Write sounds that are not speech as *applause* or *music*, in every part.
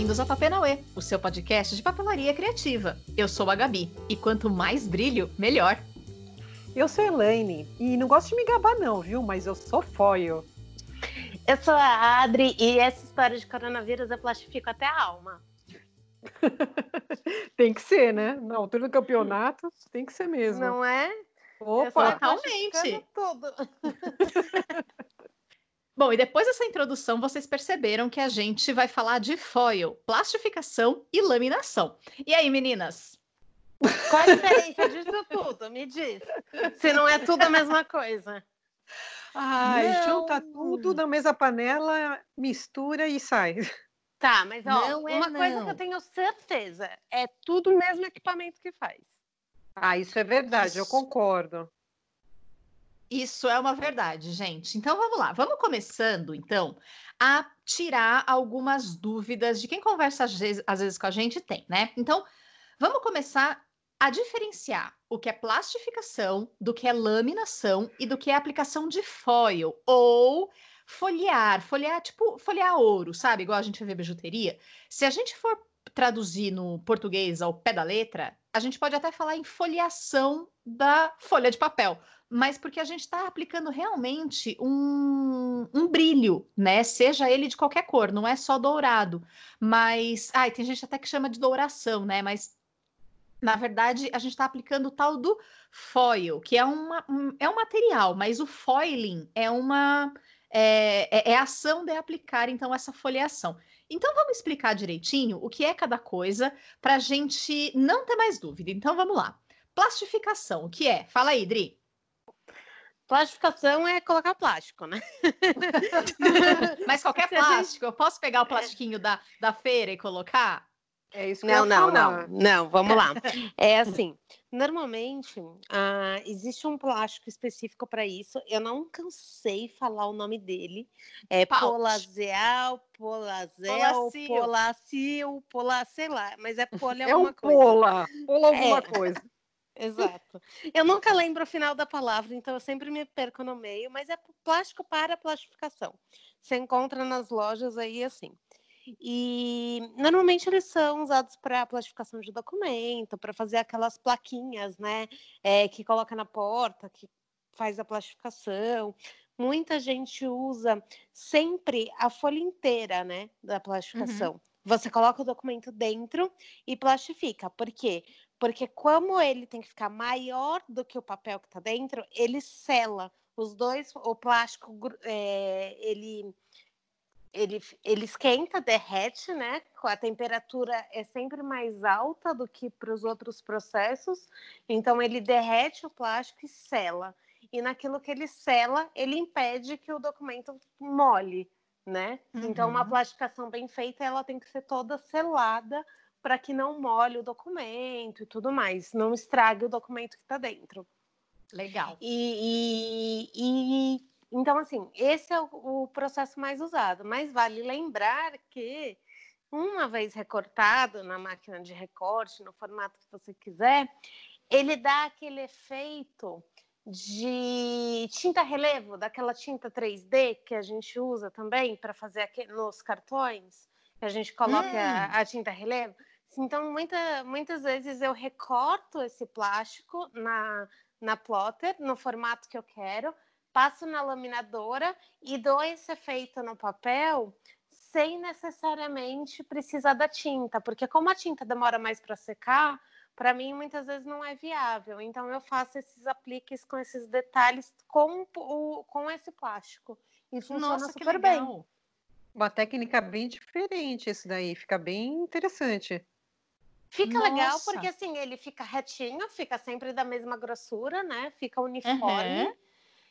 bem-vindos ao Papenauê, o seu podcast de papelaria criativa. Eu sou a Gabi e quanto mais brilho, melhor. Eu sou a Elaine e não gosto de me gabar não, viu? Mas eu sou foil. Eu sou a Adri e essa história de coronavírus eu plastifico até a alma. *laughs* tem que ser, né? Na altura do campeonato, tem que ser mesmo. Não é? Opa, totalmente. Tudo. *laughs* Bom, e depois dessa introdução, vocês perceberam que a gente vai falar de foil, plastificação e laminação. E aí, meninas? Qual a diferença disso tudo? Me diz. Se não é tudo a mesma coisa. Ai, não. junta tudo na mesma panela, mistura e sai. Tá, mas ó, não é uma não. coisa que eu tenho certeza, é tudo o mesmo equipamento que faz. Ah, isso é verdade, isso. eu concordo. Isso é uma verdade, gente. Então vamos lá, vamos começando então a tirar algumas dúvidas de quem conversa às vezes, às vezes com a gente tem, né? Então vamos começar a diferenciar o que é plastificação do que é laminação e do que é aplicação de foil ou folhear, folhear tipo folhear ouro, sabe? Igual a gente vê bijuteria. Se a gente for traduzir no português ao pé da letra, a gente pode até falar em folheação da folha de papel, mas porque a gente está aplicando realmente um, um, brilho, né? Seja ele de qualquer cor, não é só dourado. Mas, ai, tem gente até que chama de douração, né? Mas na verdade, a gente está aplicando o tal do foil, que é, uma, um, é um material, mas o foiling é uma é, é, é ação de aplicar então essa folheação. Então vamos explicar direitinho o que é cada coisa para a gente não ter mais dúvida. Então vamos lá. Plastificação, o que é? Fala aí, Dri. Plastificação é colocar plástico, né? *laughs* Mas qualquer plástico, eu posso pegar o é. plastiquinho da, da feira e colocar? É isso que não, eu não, falar. não, não, vamos lá. É assim, normalmente ah, existe um plástico específico para isso. Eu não cansei falar o nome dele. É Polazeal, Polazel, Polacil, Pola, sei lá, mas é poli é alguma um coisa. Pola, pola alguma é. coisa. Exato. Eu nunca lembro o final da palavra, então eu sempre me perco no meio, mas é plástico para plastificação. Você encontra nas lojas aí assim. E normalmente eles são usados para plastificação de documento, para fazer aquelas plaquinhas, né? É, que coloca na porta, que faz a plastificação. Muita gente usa sempre a folha inteira, né? Da uhum. plastificação. Uhum. Você coloca o documento dentro e plastifica. Por quê? Porque como ele tem que ficar maior do que o papel que está dentro, ele sela os dois, o plástico, é, ele ele, ele esquenta, derrete, né? A temperatura é sempre mais alta do que para os outros processos, então ele derrete o plástico e sela. E naquilo que ele sela, ele impede que o documento mole, né? Uhum. Então, uma uhum. plastificação bem feita, ela tem que ser toda selada para que não mole o documento e tudo mais, não estrague o documento que está dentro. Legal. E, e, e então, assim, esse é o, o processo mais usado, mas vale lembrar que uma vez recortado na máquina de recorte, no formato que você quiser, ele dá aquele efeito de tinta relevo, daquela tinta 3D que a gente usa também para fazer aqui nos cartões, que a gente coloca hum. a, a, tinta relevo. Então, muita, muitas vezes eu recorto esse plástico na, na plotter, no formato que eu quero, passo na laminadora e dou esse efeito no papel sem necessariamente precisar da tinta, porque como a tinta demora mais para secar, para mim muitas vezes não é viável. Então eu faço esses apliques com esses detalhes com o, com esse plástico e funciona Nossa, super bem. Uma técnica bem diferente esse daí, fica bem interessante. Fica Nossa. legal porque assim ele fica retinho, fica sempre da mesma grossura, né? Fica uniforme. Uhum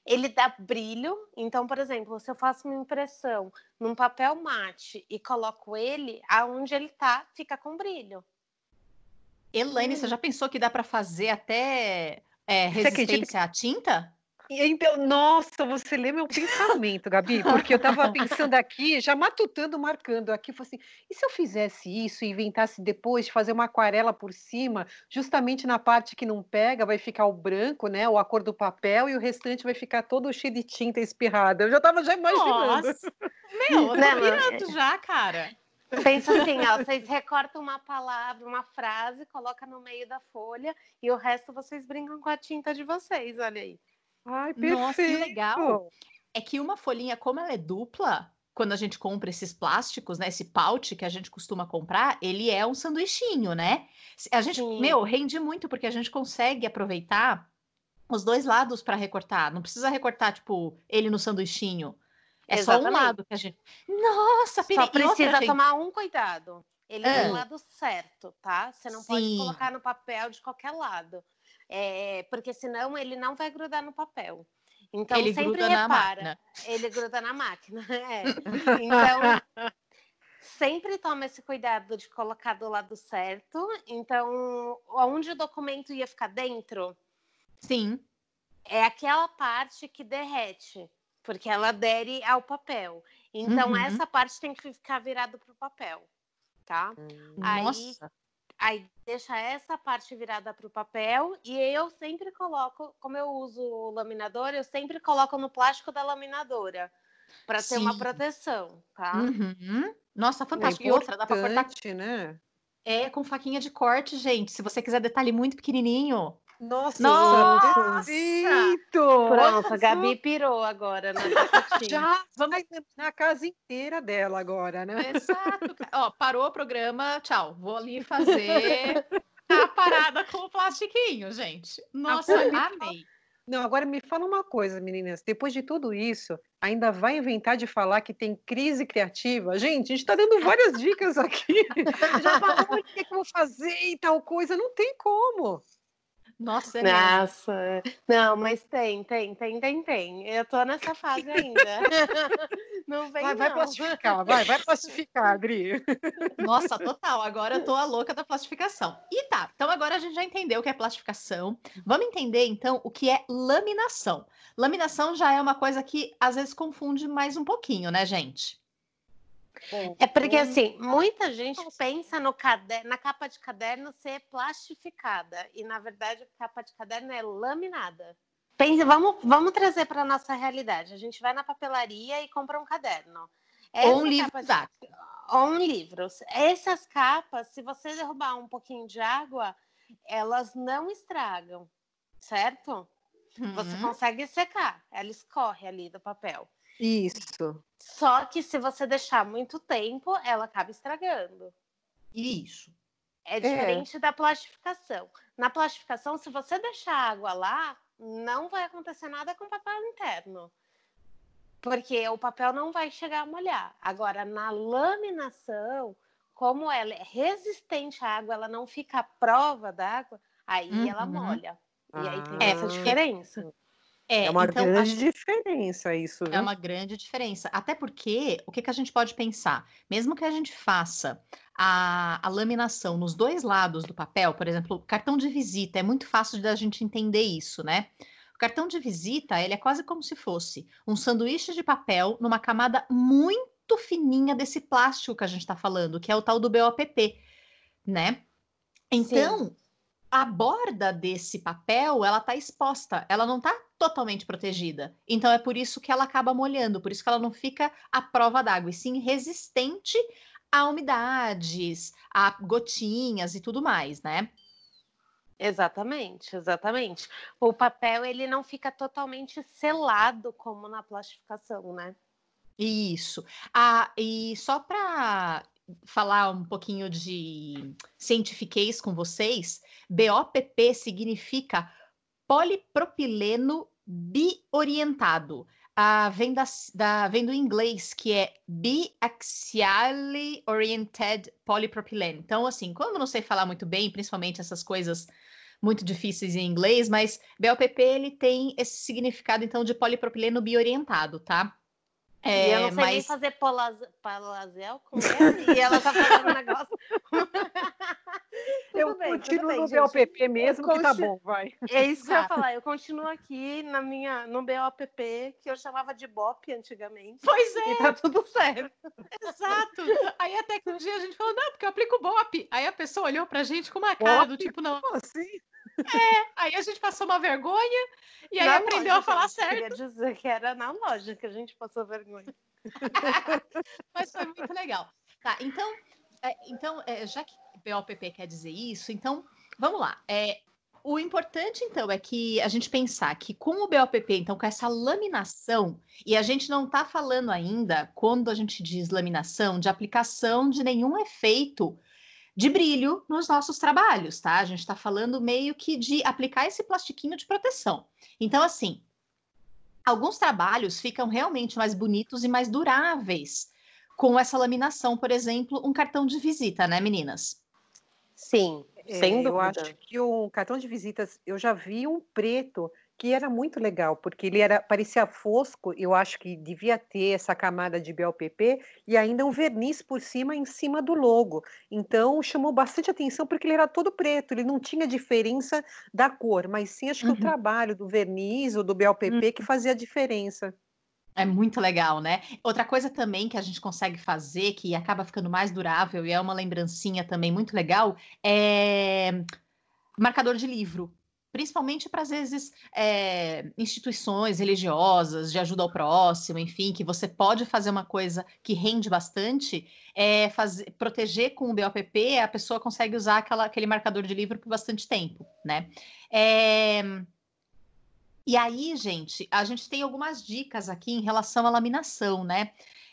ele dá brilho. Então, por exemplo, se eu faço uma impressão num papel mate e coloco ele, aonde ele tá, fica com brilho. Elaine, hum. você já pensou que dá para fazer até é, resistência à tinta? Então, nossa, você lê meu pensamento, Gabi, porque eu estava pensando aqui, já matutando, marcando aqui, falei assim, e se eu fizesse isso e inventasse depois de fazer uma aquarela por cima, justamente na parte que não pega, vai ficar o branco, né, ou a cor do papel, e o restante vai ficar todo cheio de tinta espirrada. Eu já estava já imaginando. Nossa, meu, eu tô pirando já, cara. Pensa assim, ó, vocês recortam uma palavra, uma frase, coloca no meio da folha e o resto vocês brincam com a tinta de vocês, olha aí. Ai, perfeito. Nossa, que legal. É que uma folhinha, como ela é dupla, quando a gente compra esses plásticos, né? Esse pouch que a gente costuma comprar, ele é um sanduichinho, né? A gente, Sim. meu, rende muito porque a gente consegue aproveitar os dois lados para recortar. Não precisa recortar, tipo, ele no sanduichinho. É só um Exatamente. lado que a gente. Nossa, pirei. Só E outra, precisa gente, tomar um cuidado. Ele é do lado certo, tá? Você não pode Sim. colocar no papel de qualquer lado. É, porque senão ele não vai grudar no papel. Então ele sempre repara. Ele gruda na máquina. *laughs* É. *laughs* Então, sempre toma esse cuidado de colocar do lado certo. Então, onde o documento ia ficar dentro Sim. é aquela parte que derrete, porque ela adere ao papel. Então, Uhum. essa parte tem que ficar virada para o papel, tá? Nossa. Aí deixa essa parte virada para o papel e eu sempre coloco, como eu uso o laminador, eu sempre coloco no plástico da laminadora para ter uma proteção, tá? Uhum. Nossa, É fantástico. E outra, dá pra cortar né? é, com faquinha de corte, gente. Se você quiser detalhe muito pequenininho. Nossa, Nossa! Pronto, a Gabi pirou agora na *laughs* fotinha. Já vai na casa inteira dela agora, né? Exato. *laughs* Ó, parou o programa, tchau. Vou ali fazer a *laughs* parada com o plastiquinho, gente. Nossa, Agora me fala- amei. Não, agora me fala uma coisa, meninas. Depois de tudo isso, ainda vai inventar de falar que tem crise criativa? Gente, a gente está dando várias dicas aqui. Já falou o que, é que eu vou fazer e tal coisa. Não tem como. Nossa, é mesmo. Nossa, é. não, mas tem, tem, tem, tem, tem. Eu tô nessa fase ainda. *laughs* Não vem Vai, vai não. plastificar, vai, vai plastificar, Adri. Nossa, total. Agora eu tô a louca da plastificação. E tá, então agora a gente já entendeu o que é plastificação. Vamos entender então o que é laminação. Laminação já é uma coisa que às vezes confunde mais um pouquinho, né, gente? É porque Hum. assim, muita gente Nossa. pensa no na capa de caderno ser plastificada e na verdade a capa de caderno é laminada. Pensa, vamos, vamos trazer para nossa realidade. A gente vai na papelaria e compra um caderno. Ou um Essa livro de- didático. ou um livro. Essas capas, se você derrubar um pouquinho de água, elas não estragam, certo? Você Uhum. consegue secar, ela escorre ali do papel. Isso. Só que se você deixar muito tempo, ela acaba estragando. Isso. É diferente da plastificação. Na plastificação, se você deixar a água lá, não vai acontecer nada com o papel interno. Porque o papel não vai chegar a molhar. Agora, na laminação, como ela é resistente à água, ela não fica à prova da água, aí ela Uhum. molha. E aí tem É, essa diferença. É, É uma então, grande acho- diferença isso, viu? É uma grande diferença. Até porque, o que, que a gente pode pensar? Mesmo que a gente faça a, a laminação nos dois lados do papel, por exemplo, cartão de visita, é muito fácil da gente entender isso, né? O cartão de visita, ele é quase como se fosse um sanduíche de papel numa camada muito fininha desse plástico que a gente está falando, que é o tal do BOPP, né? Então, a borda desse papel, ela tá exposta, ela não tá totalmente protegida. Então é por isso que ela acaba molhando, por isso que ela não fica à prova d'água, e sim resistente a umidades, a gotinhas e tudo mais, né? Exatamente, exatamente. O papel ele não fica totalmente selado como na plastificação, né? Isso. Ah, e só para falar um pouquinho de cientifiquez com vocês, BOPP significa polipropileno biorientado. Ah, vem, da, da- vem do inglês, que é Biaxially Oriented Polypropylene. Então, assim, como eu não sei falar muito bem, principalmente essas coisas muito difíceis em inglês, mas BOPP ele tem esse significado, então, de polipropileno biorientado, tá? E eu não sei nem fazer palazel com ele, e ela tá fazendo um negócio. *laughs* Eu bem, continuo bem, no gente. BOPP mesmo, que tá bom, vai. É isso que eu ia Exato. falar. Eu continuo aqui na minha, no BOPP, que eu chamava de BOP antigamente. Pois é, E tá tudo certo. exato. Aí até que um dia a gente falou, não, porque eu aplico o BOP. Aí a pessoa olhou pra gente com uma cara do BOP? tipo, não. Como assim? Aí a gente passou uma vergonha e aí Na aprendeu a falar certo. Queria dizer que era na loja que a gente passou vergonha. *laughs* Mas foi muito legal. Tá, então, é, então é, já que BOPP quer dizer isso, então vamos lá. É, o importante, então, é que a gente pensar que com o BOPP, então, com essa laminação, e a gente não está falando ainda, quando a gente diz laminação, de aplicação de nenhum efeito de brilho nos nossos trabalhos, tá? A gente está falando meio que de aplicar esse plastiquinho de proteção. Então, assim, alguns trabalhos ficam realmente mais bonitos e mais duráveis com essa laminação, por exemplo, um cartão de visita, né, meninas? Sim, sem É, eu acho que o cartão de visitas, eu já vi um preto que era muito legal, porque ele era parecia fosco, eu acho que devia ter essa camada de BLPP e ainda um verniz por cima, em cima do logo. Então chamou bastante atenção porque ele era todo preto, ele não tinha diferença da cor, mas sim acho que o Uhum. trabalho do verniz ou do BLPP que fazia a diferença. É muito legal, né? Outra coisa também que a gente consegue fazer, que acaba ficando mais durável e é uma lembrancinha também muito legal, é marcador de livro. Principalmente para, às vezes, é, instituições religiosas, de ajuda ao próximo, enfim, que você pode fazer uma coisa que rende bastante, é fazer, proteger com o BOPP, a pessoa consegue usar aquela, aquele marcador de livro por bastante tempo, né? É, e aí, gente, a gente tem algumas dicas aqui em relação à laminação, né?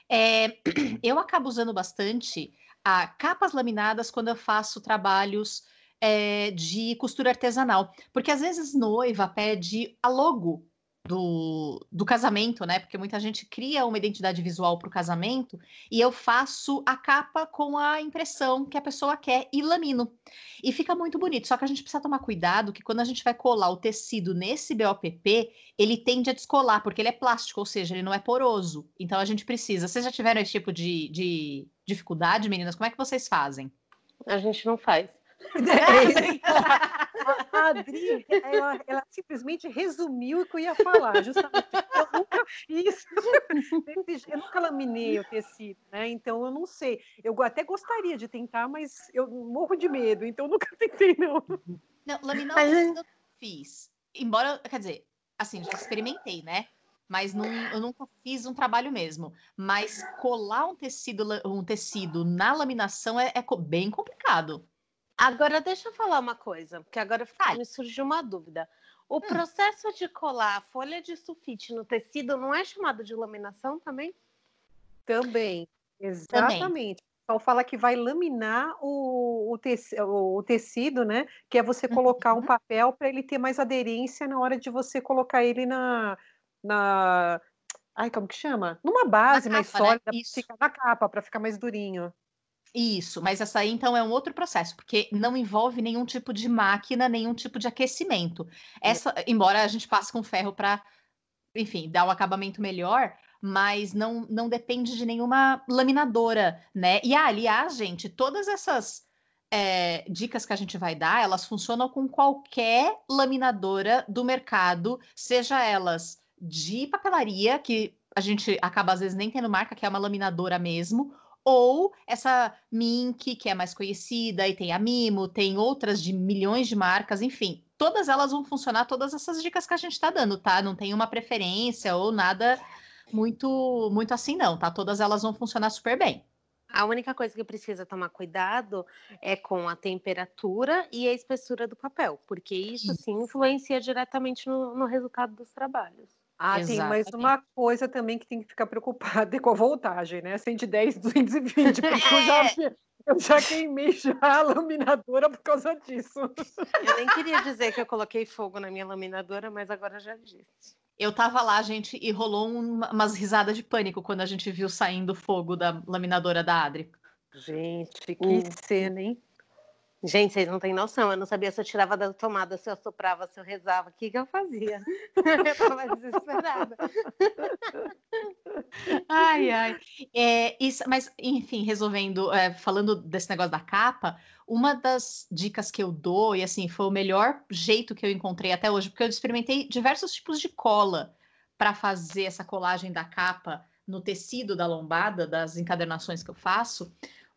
É, *clears throat* eu acabo usando bastante a capas laminadas quando eu faço trabalhos é, de costura artesanal, porque às vezes noiva pede a logo do, do casamento, né? Porque muita gente cria uma identidade visual para o casamento e eu faço a capa com a impressão que a pessoa quer e lamino. E fica muito bonito. Só que a gente precisa tomar cuidado que quando a gente vai colar o tecido nesse BOPP, ele tende a descolar, porque ele é plástico, ou seja, ele não é poroso. Então a gente precisa. Vocês já tiveram esse tipo de, de dificuldade, meninas? Como é que vocês fazem? A gente não faz. A Adri, ela, ela simplesmente resumiu o que eu ia falar, justamente. Eu nunca fiz, eu nunca laminei o tecido, né? Então eu não sei. Eu até gostaria de tentar, mas eu morro de medo, então eu nunca tentei, não. Não, laminar Mas, o tecido eu fiz. Embora, quer dizer, assim, já experimentei, né? Mas não, eu nunca fiz um trabalho mesmo. Mas colar um tecido, um tecido na laminação é, é bem complicado. Agora, deixa eu falar uma coisa, porque agora me surgiu uma dúvida. Hum. O processo de colar a folha de sulfite no tecido não é chamado de laminação também? Também, exatamente. O pessoal fala que vai laminar o, o, o- o tecido, né? Que é você colocar um papel para ele ter mais aderência na hora de você colocar ele na, na, ai, como que chama? Numa base mais capa, né? sólida, Isso. ficar na capa, para ficar mais durinho. Isso, mas essa aí então é um outro processo, porque não envolve nenhum tipo de máquina, nenhum tipo de aquecimento. Essa, embora a gente passe com ferro para, enfim, dar um acabamento melhor, mas não, não depende de nenhuma laminadora, né? E ah, aliás, gente, todas essas é, dicas que a gente vai dar, elas funcionam com qualquer laminadora do mercado, seja elas de papelaria, que a gente acaba às vezes nem tendo marca, que é uma laminadora mesmo, ou essa Mink, que é mais conhecida, e tem a Mimo, tem outras de milhões de marcas, enfim, todas elas vão funcionar, todas essas dicas que a gente está dando, tá? Não tem uma preferência ou nada muito, muito assim, não, tá? Todas elas vão funcionar super bem. A única coisa que precisa tomar cuidado é com a temperatura e a espessura do papel, porque isso sim influencia diretamente no, no resultado dos trabalhos. Ah, tem mais Exatamente. uma coisa também que tem que ficar preocupada é *laughs* com a voltagem, né? 110, 220, *laughs* porque eu já, eu já queimei já a laminadora por causa disso. Eu nem queria dizer que eu coloquei fogo na minha laminadora, mas agora já disse. Eu tava lá, gente, e rolou uma- umas risadas de pânico quando a gente viu saindo fogo da laminadora da Adri. Gente, que Hum. cena, hein? Gente, vocês não têm noção. Eu não sabia se eu tirava da tomada, se eu soprava, se eu rezava. O que, que eu fazia? *laughs* eu tava desesperada. Ai, ai. É, isso, mas, enfim, resolvendo, é, falando desse negócio da capa, uma das dicas que eu dou, e assim, foi o melhor jeito que eu encontrei até hoje, porque eu experimentei diversos tipos de cola para fazer essa colagem da capa no tecido da lombada, das encadernações que eu faço.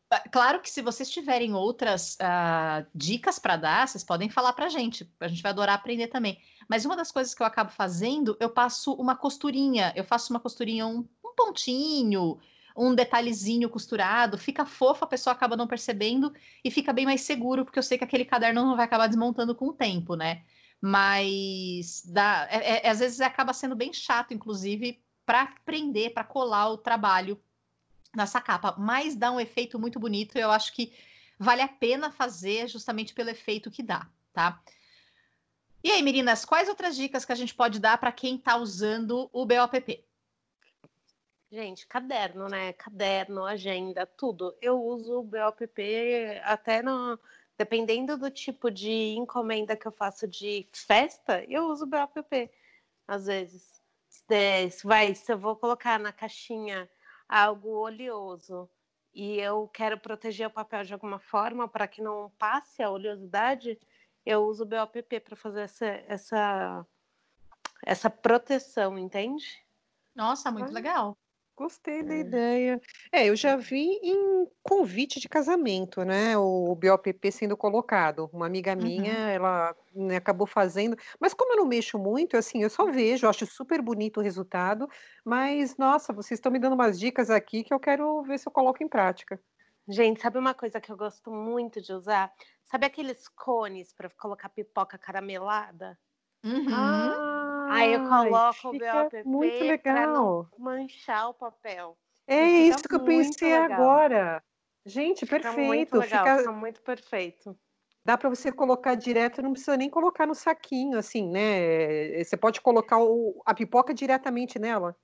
Ah, Claro que se vocês tiverem outras ah, dicas para dar, vocês podem falar para a gente. A gente vai adorar aprender também. Mas uma das coisas que eu acabo fazendo, eu passo uma costurinha. Eu faço uma costurinha, um, um pontinho, um detalhezinho costurado, fica fofo, a pessoa acaba não percebendo e fica bem mais seguro, porque eu sei que aquele caderno não vai acabar desmontando com o tempo, né? Mas dá, é, é, às vezes acaba sendo bem chato, inclusive, para prender, para colar o trabalho nessa capa, mas dá um efeito muito bonito eu acho que vale a pena fazer justamente pelo efeito que dá, tá? E aí, meninas, quais outras dicas que a gente pode dar para quem está usando o BOPP? Gente, caderno, né? Caderno, agenda, tudo. Eu uso o BOPP até no. Dependendo do tipo de encomenda que eu faço de festa, eu uso o BOPP, às vezes. Se, vai, se eu vou colocar na caixinha algo oleoso e eu quero proteger o papel de alguma forma para que não passe a oleosidade, eu uso o BOPP para fazer essa, essa, essa proteção, entende? Nossa, muito ah, legal. Gostei da é. ideia. É, eu já vi em convite de casamento, né? O BOPP sendo colocado. Uma amiga minha, uhum. ela né, acabou fazendo, mas como eu não mexo muito, assim, eu só vejo, acho super bonito o resultado, mas nossa, vocês estão me dando umas dicas aqui que eu quero ver se eu coloco em prática. Gente, sabe uma coisa que eu gosto muito de usar? Sabe aqueles cones para colocar pipoca caramelada? Uhum. Ah, Aí eu coloco o BOPP muito legal. manchar o papel. É isso que eu pensei legal. agora. Gente, perfeito. Fica muito legal, fica... fica muito perfeito. Dá para você colocar direto, não precisa nem colocar no saquinho, assim, né? Você pode colocar o... a pipoca diretamente nela.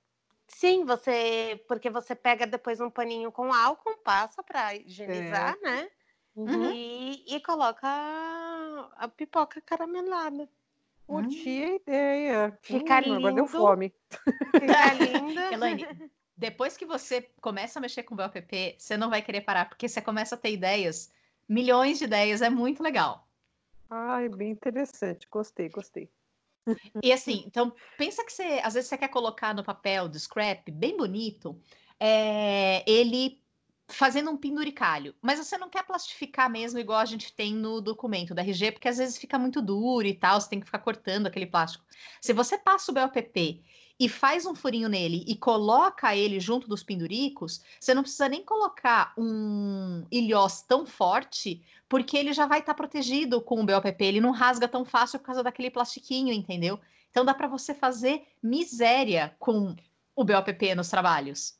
Sim, você, porque você pega depois um paninho com álcool, passa para higienizar, é. né? Uhum. E, e coloca a pipoca caramelada. Curti a ideia. Fica hum, lindo. Agora deu fome. *laughs* Fica linda. Elane, depois que você começa a mexer com o BOPP, você não vai querer parar, porque você começa a ter ideias, milhões de ideias, é muito legal. Ai, bem interessante. Gostei, gostei. E assim, então, pensa que você, às vezes você quer colocar no papel do scrap, bem bonito, é, ele fazendo um penduricalho, mas você não quer plastificar mesmo igual a gente tem no documento da RG, porque às vezes fica muito duro e tal, você tem que ficar cortando aquele plástico. Se você passa o BOPP e faz um furinho nele e coloca ele junto dos penduricos, você não precisa nem colocar um ilhós tão forte, porque ele já vai estar tá protegido com o BOPP, ele não rasga tão fácil por causa daquele plastiquinho, entendeu? Então dá para você fazer miséria com o BOPP nos trabalhos.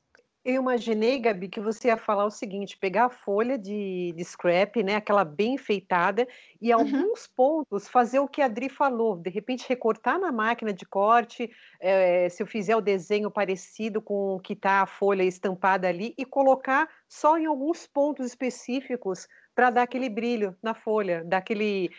Eu imaginei, Gabi, que você ia falar o seguinte: pegar a folha de, de scrap, né, aquela bem enfeitada, e uhum. alguns pontos fazer o que a Adri falou, de repente recortar na máquina de corte, é, se eu fizer o desenho parecido com o que está a folha estampada ali, e colocar só em alguns pontos específicos para dar aquele brilho na folha, dar aquele.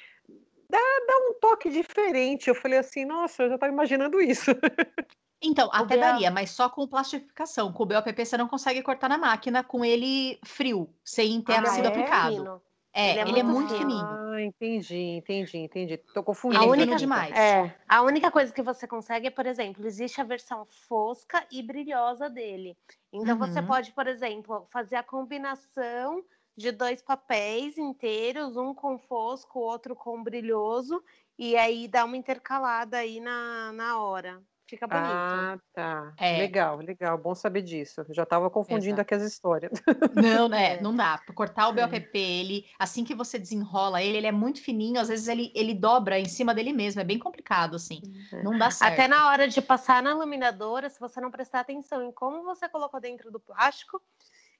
Dá, dá um toque diferente. Eu falei assim, nossa, eu já estava imaginando isso. *laughs* Então, até BA... daria, mas só com plastificação. Com o BOPP você não consegue cortar na máquina com ele frio, sem ter ah, sido é? aplicado. É, ele é, ele é muito, é muito fininho. Ah, entendi, entendi, entendi. Tô confundindo. A única demais. É, a única coisa que você consegue é, por exemplo, existe a versão fosca e brilhosa dele. Então uhum. você pode, por exemplo, fazer a combinação de dois papéis inteiros, um com fosco, o outro com brilhoso, e aí dá uma intercalada aí na, na hora. Fica bonito. Ah, tá. É. Legal, legal. Bom saber disso. já estava confundindo Exato. aqui as histórias. Não, né? É. *laughs* Não dá. Cortar o BOPP, ele, assim que você desenrola ele, ele é muito fininho, às vezes ele, ele dobra em cima dele mesmo. É bem complicado, assim. É. Não dá certo. Até na hora de passar na laminadora, se você não prestar atenção em como você colocou dentro do plástico,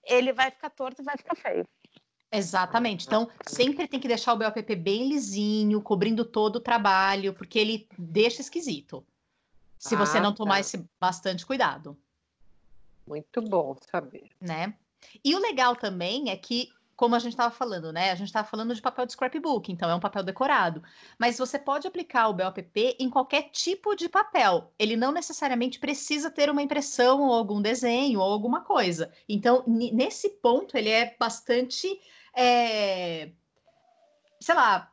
ele vai ficar torto e vai ficar feio. Exatamente. Então, sempre tem que deixar o BOPP bem lisinho, cobrindo todo o trabalho, porque ele deixa esquisito se ah, você não tomar tá. esse bastante cuidado. Muito bom saber. Né? E o legal também é que, como a gente estava falando, né? A gente estava falando de papel de scrapbook, então é um papel decorado. Mas você pode aplicar o BOPP em qualquer tipo de papel. Ele não necessariamente precisa ter uma impressão ou algum desenho ou alguma coisa. Então, nesse ponto, ele é bastante. É... Sei lá,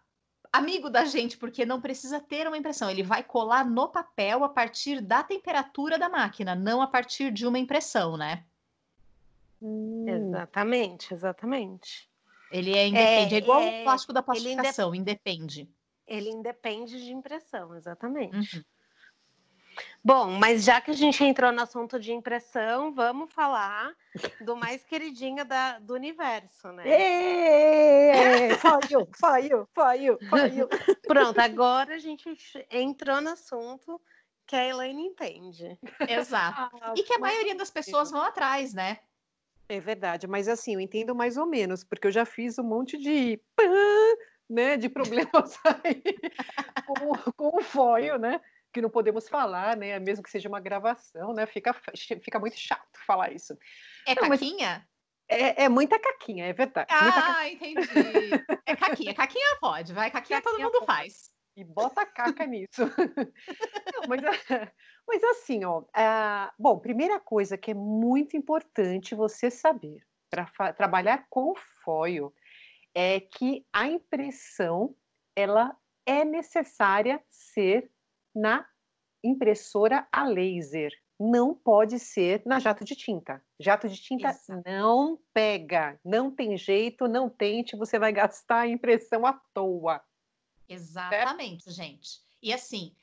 amigo da gente, porque não precisa ter uma impressão. Ele vai colar no papel a partir da temperatura da máquina, não a partir de uma impressão, né? Hum. Exatamente, exatamente. Ele é independe, é, é igual é, o plástico da plastificação, ele independe. Ele independe de impressão, exatamente. Uhum. Bom, mas já que a gente entrou no assunto de impressão, vamos falar do mais queridinho da, do universo, né? Falhou, falhou, falhou, falhou. *laughs* Pronto, agora a gente entrou no assunto que a Elaine entende. Exato. Ah, e que a maioria das pessoas vão atrás, né? É verdade, mas assim, eu entendo mais ou menos, porque eu já fiz um monte de né, de problemas *laughs* aí com, com o foil, né? Que não podemos falar, né? Mesmo que seja uma gravação, né? Fica, fica muito chato falar isso. É não, caquinha? É, é, muita caquinha, é verdade. Ah, entendi. É caquinha. Caquinha pode, vai. Caquinha, caquinha todo mundo pode. faz. E bota caca nisso. *laughs* Não, mas, *laughs* mas, assim, ó. Bom, primeira coisa que é muito importante você saber para trabalhar com foil é que a impressão ela é necessária ser na impressora a laser. Não pode ser na jato de tinta. Jato de tinta Isso. não pega, não tem jeito, não tente, você vai gastar a impressão à toa. Exatamente, certo? gente. E assim,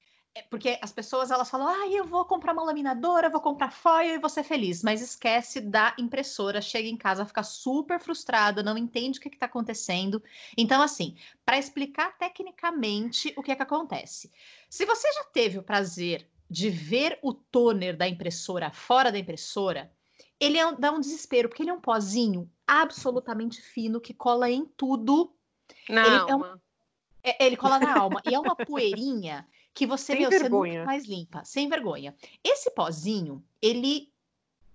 porque as pessoas elas falam, ah, eu vou comprar uma laminadora, vou comprar foil e vou ser feliz, mas esquece da impressora, chega em casa, fica super frustrada, não entende o que está acontecendo. Então, assim, para explicar tecnicamente o que é que acontece. Se você já teve o prazer de ver o toner da impressora fora da impressora, ele é, dá um desespero, porque ele é um pozinho absolutamente fino que cola em tudo. Na ele alma. É um, é, ele cola na *laughs* alma. e é uma poeirinha que você, Sem meu, vergonha. você nunca mais limpa. Sem vergonha. Esse pozinho, ele.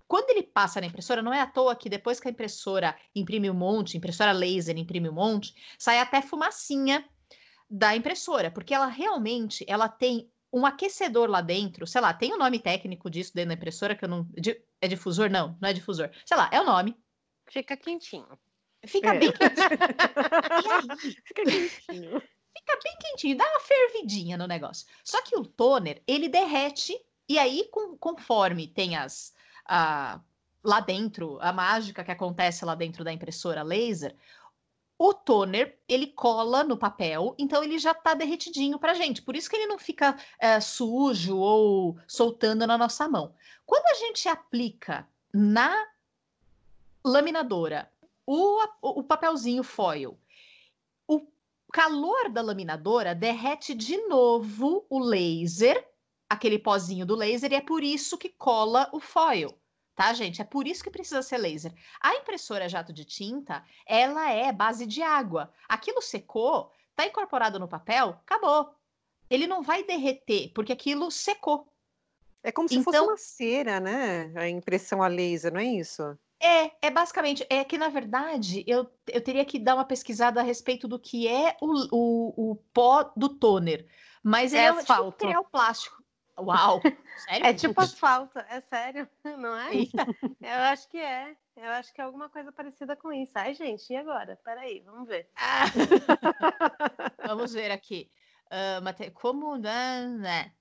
Quando ele passa na impressora, não é à toa que depois que a impressora imprime um monte, impressora laser imprime um monte, sai até fumacinha da impressora, porque ela realmente ela tem um aquecedor lá dentro, sei lá, tem o um nome técnico disso dentro da impressora que eu não. é difusor? Não, não é difusor. Sei lá, é o nome. Fica quentinho. Fica é. bem quentinho. *laughs* e aí? Fica quentinho fica bem quentinho, dá uma fervidinha no negócio. Só que o toner, ele derrete, e aí, com, conforme tem as. A, lá dentro, a mágica que acontece lá dentro da impressora laser, o toner ele cola no papel, então ele já está derretidinho para gente. Por isso que ele não fica é, sujo ou soltando na nossa mão. Quando a gente aplica na laminadora o, o papelzinho foil calor da laminadora derrete de novo o laser, aquele pozinho do laser, e é por isso que cola o foil. Tá, gente? É por isso que precisa ser laser. A impressora jato de tinta, ela é base de água. Aquilo secou, tá incorporado no papel, acabou. Ele não vai derreter, porque aquilo secou. É como se então, fosse uma cera, né? A impressão a laser, não é isso? É, é basicamente, é que na verdade eu, eu teria que dar uma pesquisada a respeito do que é o, o, o pó do toner, mas é, é tipo asfalto. tipo material plástico. Uau, *laughs* sério? É tipo asfalto, é sério, *laughs* não é? Eita. *laughs* Eu acho que é. Eu acho que é alguma coisa parecida com isso. Ai, gente, e agora? Peraí, vamos ver. Ah. vamos ver aqui. Uh, como, né, né?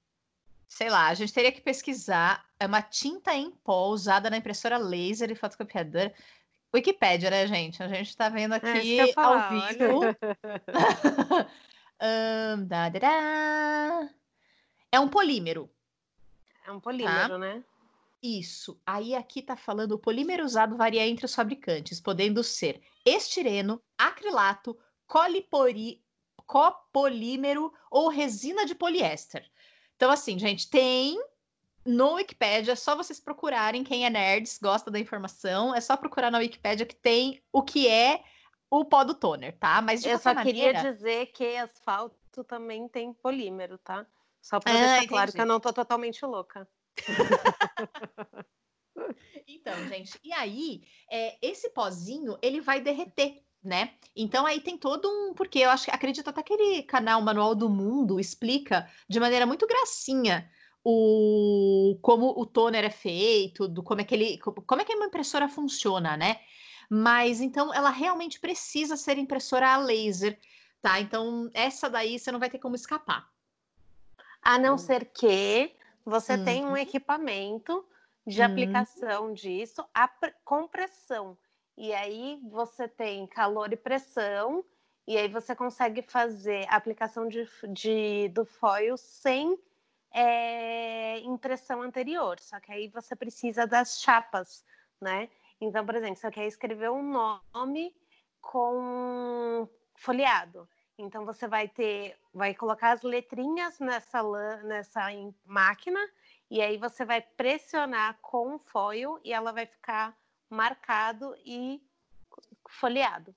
Sei lá, a gente teria que pesquisar. É uma tinta em pó usada na impressora laser e fotocopiadora. Wikipédia, né, gente? A gente está vendo é aqui é falar, ao vivo. um, da, da, da. É um polímero. É um polímero, tá? né? Isso. Aí aqui está falando o polímero usado varia entre os fabricantes, podendo ser estireno, acrilato, colipori, copolímero ou resina de poliéster. Então, assim, gente, tem no Wikipedia, é só vocês procurarem quem é nerds, gosta da informação, é só procurar na Wikipedia que tem o que é o pó do toner, tá? Mas de Eu só maneira... queria dizer que asfalto também tem polímero, tá? Só para ah, deixar entendi. claro que eu não tô totalmente louca. *laughs* então, gente, e aí, é, esse pozinho, ele vai derreter, né? Então aí tem todo um. Porque eu acho acredito até que aquele canal Manual do Mundo explica de maneira muito gracinha o como o toner é feito, do como é que ele. como é que uma impressora funciona, né? Mas então ela realmente precisa ser impressora a laser, tá? Então, essa daí você não vai ter como escapar. A não hum. ser que você hum. tenha um equipamento de hum. aplicação disso a compressão. E aí você tem calor e pressão, e aí você consegue fazer a aplicação de, de do foil sem é impressão anterior, só que aí você precisa das chapas, né? Então, por exemplo, você quer escrever um nome com folheado. Então você vai ter, vai colocar as letrinhas nessa nessa máquina e aí você vai pressionar com o foil e ela vai ficar marcado e folheado.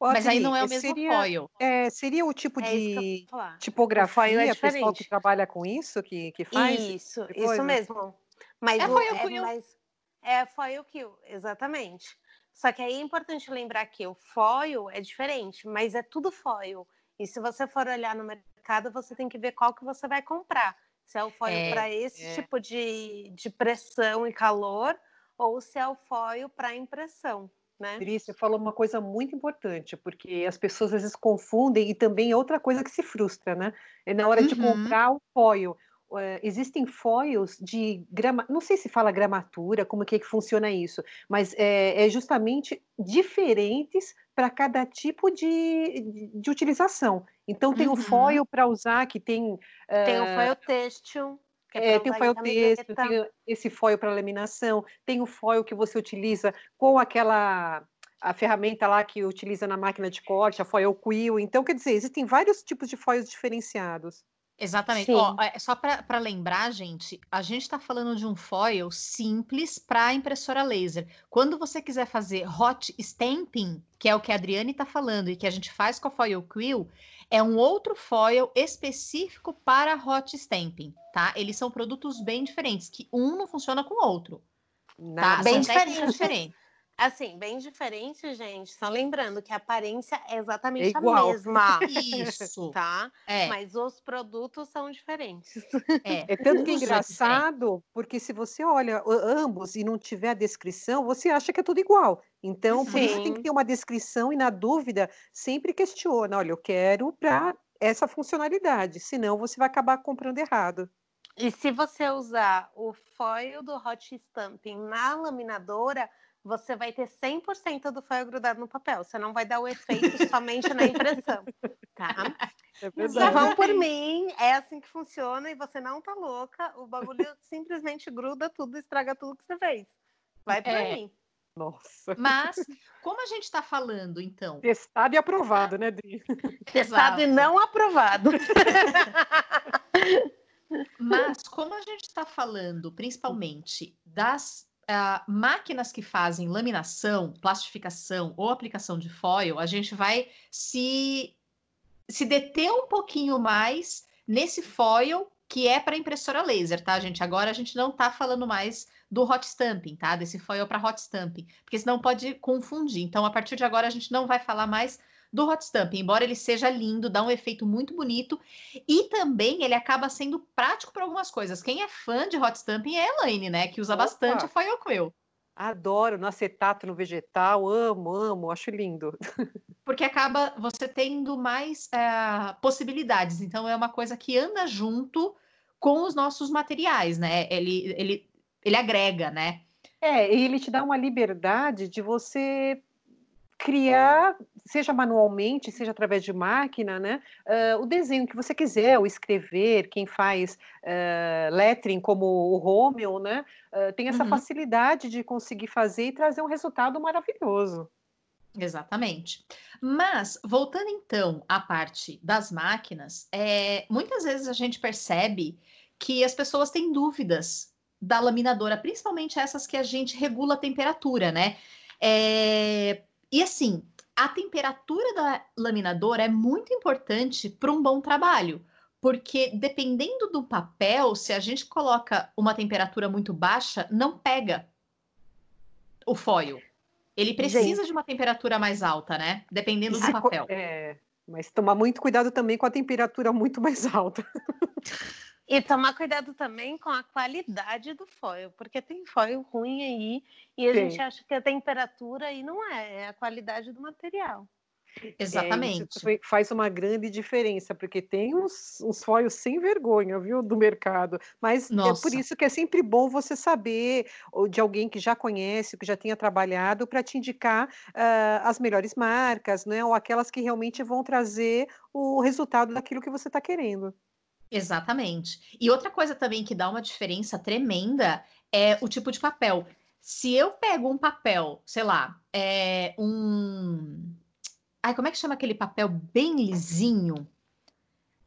Mas aí não é o mesmo seria, foil. É, seria o tipo é de tipografia, é pessoal que trabalha com isso, que, que faz? Isso, isso mesmo. Mas é foil é, mas é foil kill, exatamente. Só que aí é importante lembrar que o foil é diferente, mas é tudo foil. E se você for olhar no mercado, você tem que ver qual que você vai comprar. Se é o foil é, para esse é. tipo de, de pressão e calor, ou se é o foil para impressão. Né? Cris, você falou uma coisa muito importante, porque as pessoas às vezes confundem e também é outra coisa que se frustra, né? É na hora uhum. de comprar o foil. Uh, existem foils de grama, não sei se fala gramatura, como que, é que funciona isso, mas é, é justamente diferentes para cada tipo de, de, de, utilização. Então tem uhum. o foil para usar que tem uh, tem o foil têxtil é, tem o foil texto, tem esse foil para laminação, tem o foil que você utiliza com aquela a ferramenta lá que utiliza na máquina de corte, a foil quill. Então, quer dizer, existem vários tipos de foils diferenciados. Exatamente. Ó, é, só para lembrar, gente, a gente está falando de um foil simples para impressora laser. Quando você quiser fazer hot stamping, que é o que a Adriane está falando e que a gente faz com a foil quill, é um outro foil específico para hot stamping, tá? Eles são produtos bem diferentes, que um não funciona com o outro. Tá? Bem diferente. Assim, bem diferente, gente. Só lembrando que a aparência é exatamente é a mesma. *laughs* Isso. Tá? É. Mas os produtos são diferentes. É, *laughs* é tanto que é engraçado, porque se você olha ambos e não tiver a descrição, você acha que é tudo igual. Então, Sim. por isso tem que ter uma descrição e, na dúvida, sempre questiona: olha, eu quero para essa funcionalidade, senão você vai acabar comprando errado. E se você usar o foil do Hot Stamping na laminadora, você vai ter 100% do foil grudado no papel. Você não vai dar o efeito somente na impressão, tá? *laughs* É verdade. vão por mim, é assim que funciona e você não tá louca. O bagulho simplesmente gruda tudo, estraga tudo que você fez. Vai por é. mim. Nossa. Mas, como a gente está falando, então? Testado e aprovado, né, Dri? *laughs* Testado e não aprovado. *laughs* Mas, como a gente está falando, principalmente, das uh, máquinas que fazem laminação, plastificação ou aplicação de foil, a gente vai se, se deter um pouquinho mais nesse foil que é para impressora laser, tá, gente? Agora a gente não está falando mais do hot stamping, tá? Desse foil para hot stamping, porque senão pode confundir. Então, a partir de agora, a gente não vai falar mais do hot stamping, embora ele seja lindo, dá um efeito muito bonito e também ele acaba sendo prático para algumas coisas. Quem é fã de hot stamping é a Elaine, né, que usa Opa. bastante foil quill. Adoro no acetato, no vegetal, amo, amo, acho lindo. *laughs* Porque acaba você tendo mais é, possibilidades, então é uma coisa que anda junto com os nossos materiais, né? Ele, ele, ele agrega, né? É, e ele te dá uma liberdade de você criar, seja manualmente, seja através de máquina, né, uh, o desenho que você quiser, ou escrever, quem faz uh, lettering como o Romeo, né, uh, tem essa uhum. facilidade de conseguir fazer e trazer um resultado maravilhoso. Exatamente. Mas, voltando então à parte das máquinas, é, muitas vezes a gente percebe que as pessoas têm dúvidas da laminadora, principalmente essas que a gente regula a temperatura, né? É, e assim, a temperatura da laminadora é muito importante para um bom trabalho, porque dependendo do papel, se a gente coloca uma temperatura muito baixa, não pega o foil. Ele precisa gente. de uma temperatura mais alta, né? Dependendo do papel. É, mas tomar muito cuidado também com a temperatura muito mais alta. *laughs* E tomar cuidado também com a qualidade do foil, porque tem foil ruim aí e a Sim. gente acha que a temperatura aí não é, é a qualidade do material. Exatamente. É, faz uma grande diferença, porque tem uns, uns foils sem vergonha, viu, do mercado. Mas Nossa. é por isso que é sempre bom você saber de alguém que já conhece, que já tenha trabalhado, para te indicar uh, as melhores marcas, né? Ou aquelas que realmente vão trazer o resultado daquilo que você está querendo. Exatamente. E outra coisa também que dá uma diferença tremenda é o tipo de papel. Se eu pego um papel, sei lá, é um. Ai, como é que chama aquele papel bem lisinho?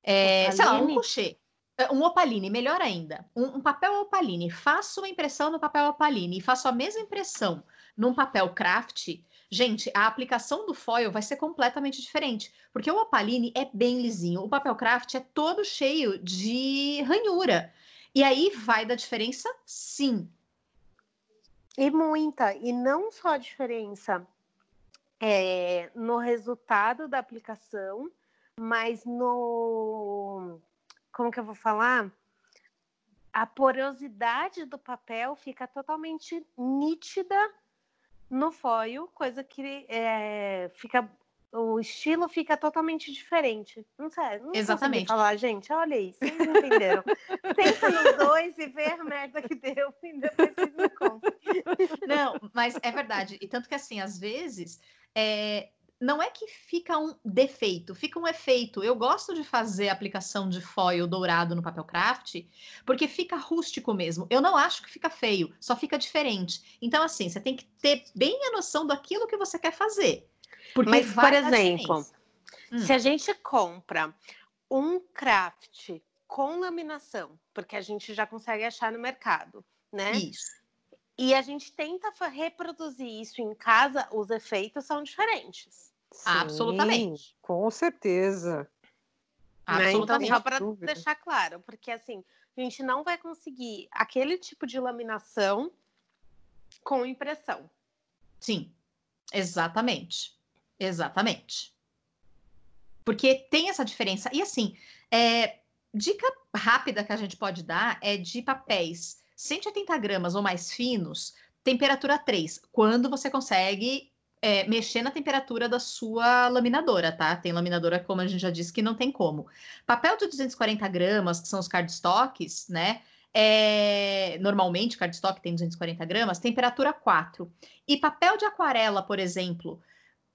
É, sei lá, um coucher. É, um opaline, melhor ainda. Um, um, papel opaline. Faço uma impressão no papel opaline e faço a mesma impressão num papel craft. Gente, a aplicação do foil vai ser completamente diferente, porque o opaline é bem lisinho, o papel craft é todo cheio de ranhura. E aí vai dar diferença, sim. E muita, e não só a diferença é, no resultado da aplicação, mas no. Como que eu vou falar? A porosidade do papel fica totalmente nítida no foil, coisa que é, fica. O estilo fica totalmente diferente. Não sei, não Exatamente. falar, gente. Olha isso, vocês entenderam. *laughs* Pensa nos dois e vê a merda que deu e depois vocês me contam. Não, mas é verdade. E tanto que assim, às vezes, é, não é que fica um defeito, fica um efeito. Eu gosto de fazer aplicação de foil dourado no papel craft, porque fica rústico mesmo. Eu não acho que fica feio, só fica diferente. Então, assim, você tem que ter bem a noção daquilo que você quer fazer. Porque Mas, por exemplo, hum. se a gente compra um craft com laminação, porque a gente já consegue achar no mercado, né? Isso. E a gente tenta reproduzir isso em casa, os efeitos são diferentes. Sim, Absolutamente. Com certeza. Né? Então, só para deixar claro, porque assim, a gente não vai conseguir aquele tipo de laminação com impressão. Sim, exatamente. Exatamente. Porque tem essa diferença. E assim, é, dica rápida que a gente pode dar é de papéis 180 gramas ou mais finos, temperatura 3, quando você consegue é, mexer na temperatura da sua laminadora, tá? Tem laminadora, como a gente já disse, que não tem como. Papel de 240 gramas, que são os cardstocks, né? É, normalmente, cardstock tem 240 gramas, temperatura 4. E papel de aquarela, por exemplo,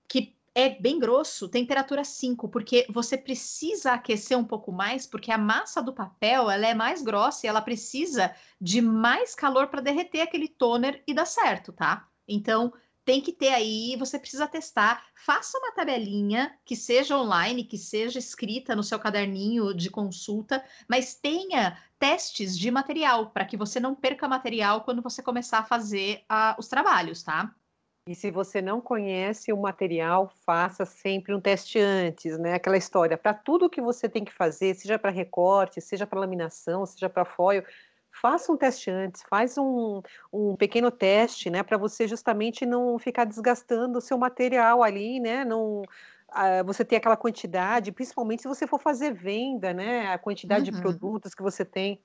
que é bem grosso, temperatura 5, porque você precisa aquecer um pouco mais, porque a massa do papel ela é mais grossa e ela precisa de mais calor para derreter aquele toner e dar certo, tá? Então, tem que ter aí, você precisa testar. Faça uma tabelinha que seja online, que seja escrita no seu caderninho de consulta, mas tenha testes de material para que você não perca material quando você começar a fazer uh, os trabalhos, tá? E se você não conhece o material, faça sempre um teste antes, né? Aquela história, para tudo que você tem que fazer, seja para recorte, seja para laminação, seja para foil, faça um teste antes, faz um, um pequeno teste, né? Para você justamente não ficar desgastando o seu material ali, né? Não, uh, você ter aquela quantidade, principalmente se você for fazer venda, né? A quantidade uhum. de produtos que você tem.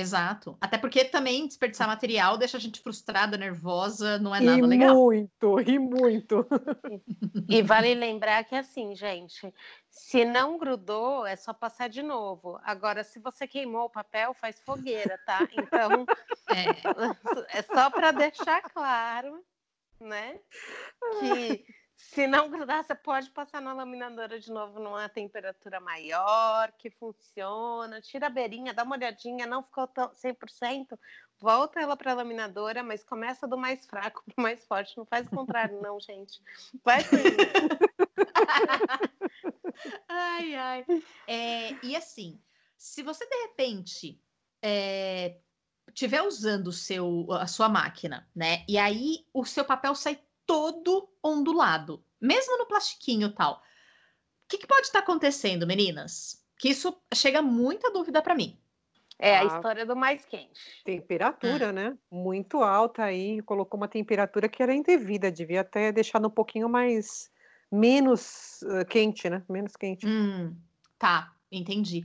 Exato. Até porque também desperdiçar material deixa a gente frustrada, nervosa, não é nada e legal. Muito, e muito. E vale lembrar que assim, gente, se não grudou, é só passar de novo. Agora, se você queimou o papel, faz fogueira, tá? Então, *laughs* é, *laughs* é só para deixar claro, né? Que se não grudar, você pode passar na laminadora de novo numa temperatura maior, que funciona. Tira a beirinha, dá uma olhadinha, não ficou tão 100%, volta ela para a laminadora, mas começa do mais fraco *laughs* para o mais forte. Não faz o contrário, não, gente. Vai *laughs* Ai, ai. É, e assim, se você de repente é, estiver usando seu, a sua máquina, né? E aí o seu papel sai todo ondulado, mesmo no plastiquinho tal. O que, que pode estar acontecendo, meninas? Que isso chega muita dúvida para mim. É a, a história do mais quente. Temperatura, hum. né? Muito alta aí, colocou uma temperatura que era indevida, devia até deixar um pouquinho mais menos uh, quente, né? Menos quente. Hum, tá, entendi.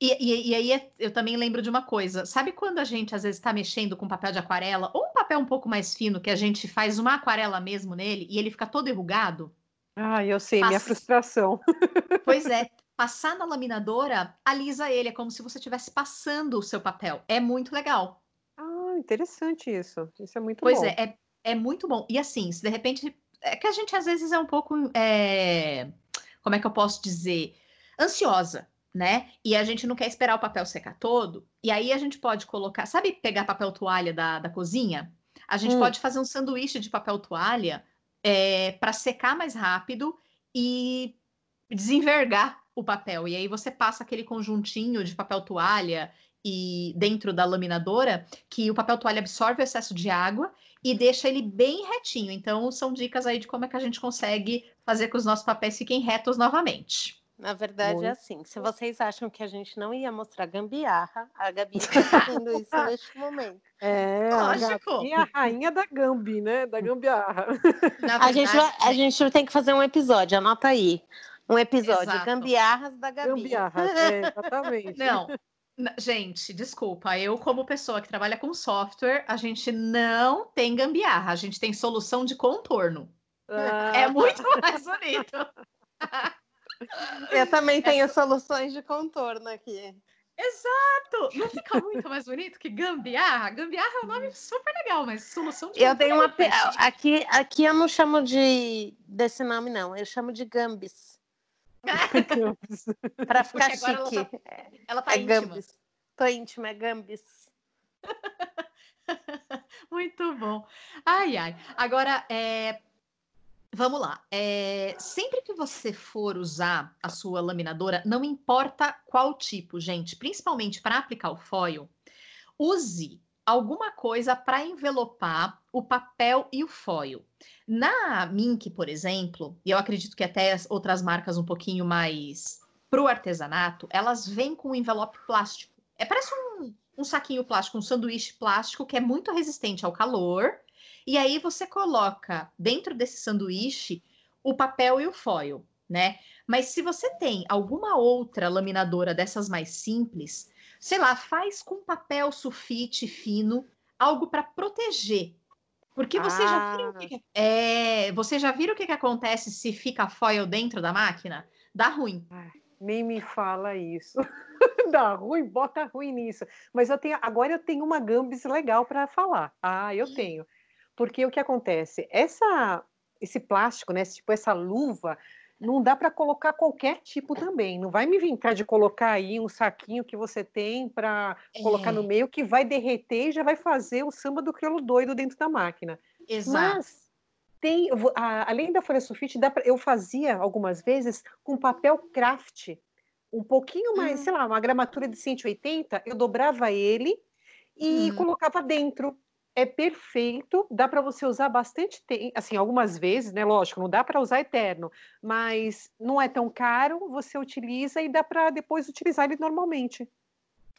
E, e, e, aí eu também lembro de uma coisa. Sabe quando a gente às vezes está mexendo com papel de aquarela, ou um papel um pouco mais fino, que a gente faz uma aquarela mesmo nele e ele fica todo enrugado? Ah, eu sei, Passa... minha frustração. *laughs* Pois é, passar na laminadora, alisa ele, é como se você estivesse passando o seu papel. É muito legal. Ah, interessante isso. Isso é muito pois bom. Pois é, é, é muito bom. E assim, se de repente. É que a gente às vezes é um pouco. É... Como é que eu posso dizer? Ansiosa né? E a gente não quer esperar o papel secar todo. E aí a gente pode colocar, sabe, pegar papel toalha da, da cozinha? A gente hum. pode fazer um sanduíche de papel toalha é, para secar mais rápido e desenvergar o papel. E aí você passa aquele conjuntinho de papel toalha e dentro da laminadora que o papel toalha absorve o excesso de água e deixa ele bem retinho. Então são dicas aí de como é que a gente consegue fazer com os nossos papéis fiquem retos novamente. Na verdade Muito. é assim, se vocês acham que a gente não ia mostrar gambiarra, a Gabi está fazendo isso *laughs* neste momento. É, Lógico. a Gabi é a rainha da gambi, né? Da gambiarra. Verdade, a, gente vai, a gente tem que fazer um episódio, anota aí. Um episódio, Exato. gambiarras da Gabi. Gambiarras, é, exatamente. Não, Gente, desculpa, eu, como pessoa que trabalha com software, a gente não tem gambiarra, a gente tem solução de contorno. Ah. É muito mais bonito. *laughs* *laughs* Eu também tenho soluções de contorno aqui. Exato! Não fica muito mais bonito que gambiarra? Gambiarra é um nome super legal, mas solução de Eu tenho uma. É aqui, aqui eu não chamo de desse nome, não. Eu chamo de gambis. *laughs* Para ficar chique. Ela tá, ela tá é íntima. Gambis. Tô íntima, é gambis. *laughs* Muito bom. Ai, ai. Agora, é, Vamos lá. É, sempre que você for usar a sua laminadora, não importa qual tipo, gente, principalmente para aplicar o foil, use alguma coisa para envelopar o papel e o foil. Na Mink, por exemplo, e eu acredito que até as outras marcas um pouquinho mais para o artesanato, elas vêm com um envelope plástico. É parece um, um saquinho plástico, um sanduíche plástico que é muito resistente ao calor e aí você coloca dentro desse sanduíche o papel e o foil, né? Mas se você tem alguma outra laminadora dessas mais simples, sei lá, faz com papel sulfite fino, algo para proteger. Porque você ah. já viu o que, é, você já viu o que, que acontece se fica foil dentro da máquina? Dá ruim. Ai, nem me fala isso. *laughs* Dá ruim, bota ruim nisso. Mas eu tenho, agora eu tenho uma gambis legal para falar. Ah, eu tenho. Porque o que acontece? Essa, esse plástico, né, tipo essa luva, não dá para colocar qualquer tipo também. Não vai me inventar de colocar aí um saquinho que você tem para é. colocar no meio que vai derreter e já vai fazer o samba do crioulo doido dentro da máquina. Exato. Mas tem, a, além da folha sulfite, dá pra, eu fazia algumas vezes com papel craft, um pouquinho mais, hum. sei lá, uma gramatura de 180, eu dobrava ele e hum. colocava dentro é perfeito, dá para você usar bastante tempo, assim, algumas vezes, né? Lógico, não dá para usar eterno, mas não é tão caro, você utiliza e dá para depois utilizar ele normalmente.